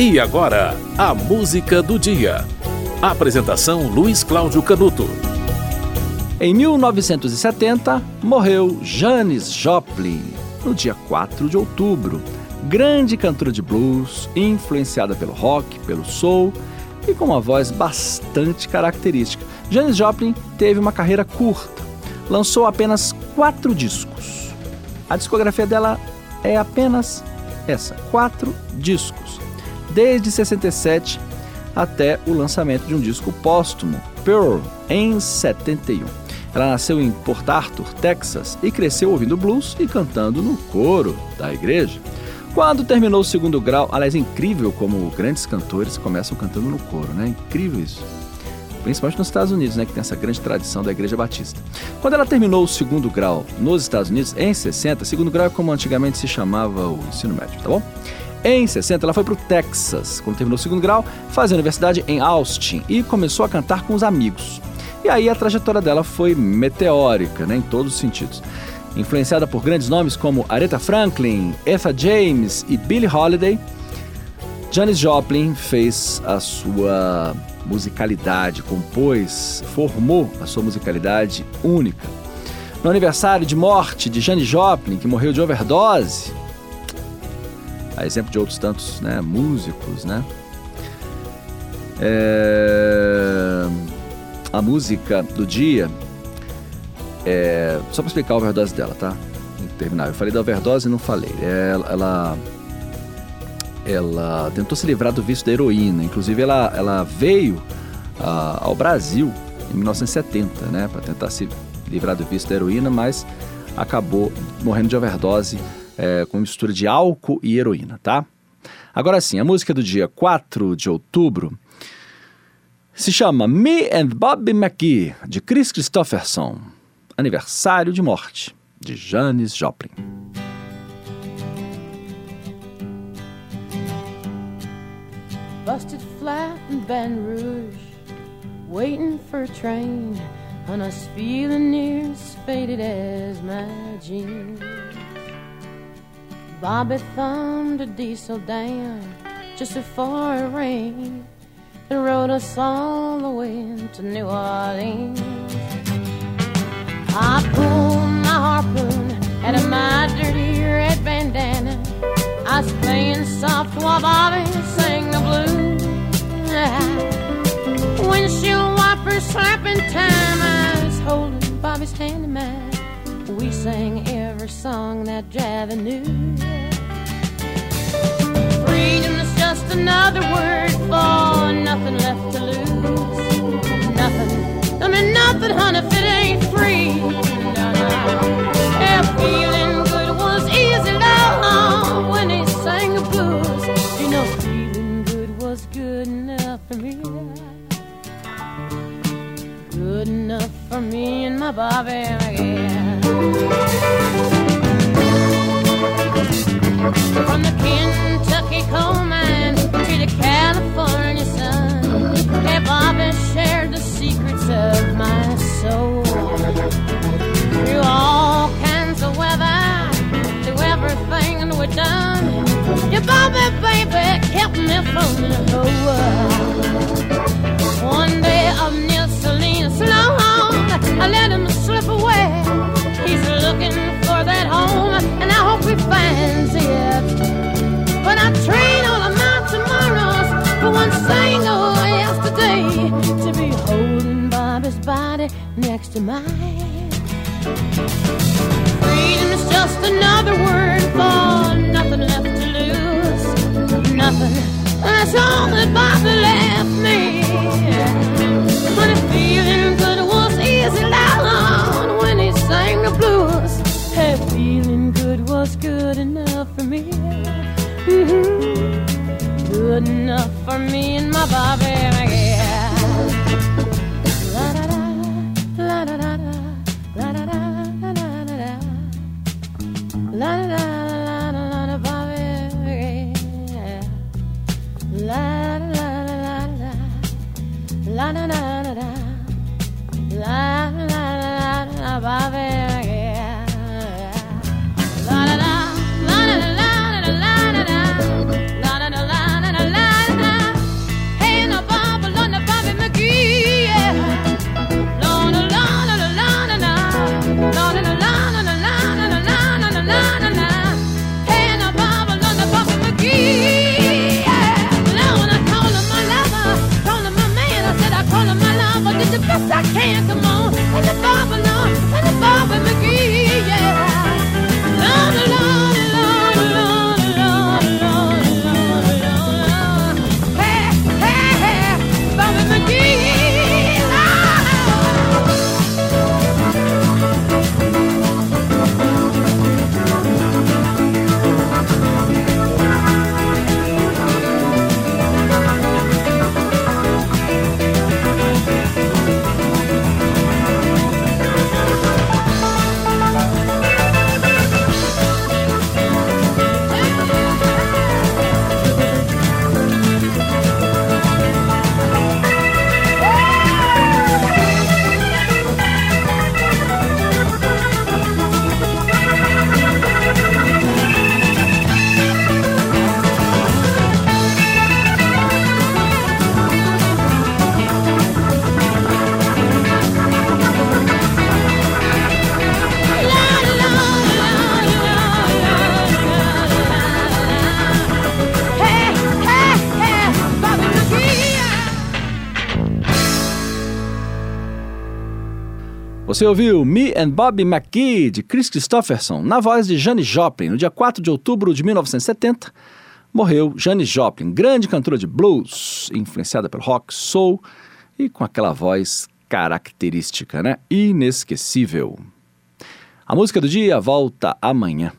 E agora, a música do dia. Apresentação Luiz Cláudio Canuto. Em 1970, morreu Janis Joplin, no dia 4 de outubro. Grande cantora de blues, influenciada pelo rock, pelo soul e com uma voz bastante característica. Janis Joplin teve uma carreira curta, lançou apenas quatro discos. A discografia dela é apenas essa, quatro discos desde 67 até o lançamento de um disco póstumo, Pearl, em 71. Ela nasceu em Port Arthur, Texas, e cresceu ouvindo blues e cantando no coro da igreja. Quando terminou o segundo grau, aliás, é incrível como grandes cantores começam cantando no coro, né? Incrível isso. Principalmente nos Estados Unidos, né, que tem essa grande tradição da Igreja Batista. Quando ela terminou o segundo grau nos Estados Unidos, em 60, segundo grau é como antigamente se chamava o ensino médio, tá bom? Em 60, ela foi para o Texas, quando terminou o segundo grau, fazia universidade em Austin e começou a cantar com os amigos. E aí a trajetória dela foi meteórica, né, em todos os sentidos. Influenciada por grandes nomes como Aretha Franklin, Etha James e Billie Holiday, Janis Joplin fez a sua musicalidade, compôs, formou a sua musicalidade única. No aniversário de morte de Janis Joplin, que morreu de overdose, a exemplo de outros tantos né, músicos, né? É... A música do dia, é... só para explicar a overdose dela, tá? Terminar. Eu falei da overdose e não falei. Ela, ela, ela, tentou se livrar do vício da heroína. Inclusive, ela, ela veio uh, ao Brasil em 1970, né? Para tentar se livrar do vício da heroína, mas acabou morrendo de overdose é, com mistura de álcool e heroína, tá? Agora sim, a música do dia 4 de outubro se chama Me and Bobby McGee, de Chris Christopherson. Aniversário de morte, de Janis Joplin. Busted flat in Rouge, waiting for a train, and us feeling near as faded as my jeans. Bobby thumbed a diesel down just before it rained and rode us all the way to New Orleans. I pulled my harpoon out of my dirty red bandana. I was playing soft while Bobby sang the blues. Song that Javi knew. Freedom's just another word for nothing left to lose. Nothing, I mean nothing, honey, if it ain't free. No, feeling good was easy, love, when he sang the blues. You know, feeling good was good enough for me. Good enough for me and my Bobby, From the Kentucky coal mine to the California sun, shared the secrets of my soul. Through all kinds of weather, through everything we've done, Bobby baby kept me from the One day Neil Salinas long, I let him next to mine. Freedom is just another word for nothing left to lose. Nothing. That's all that Bobby left me. La da da Você ouviu Me and Bobby McGee, de Chris Christopherson, na voz de Janis Joplin. No dia 4 de outubro de 1970, morreu Janis Joplin, grande cantora de blues, influenciada pelo rock, soul e com aquela voz característica, né? Inesquecível. A música do dia volta amanhã.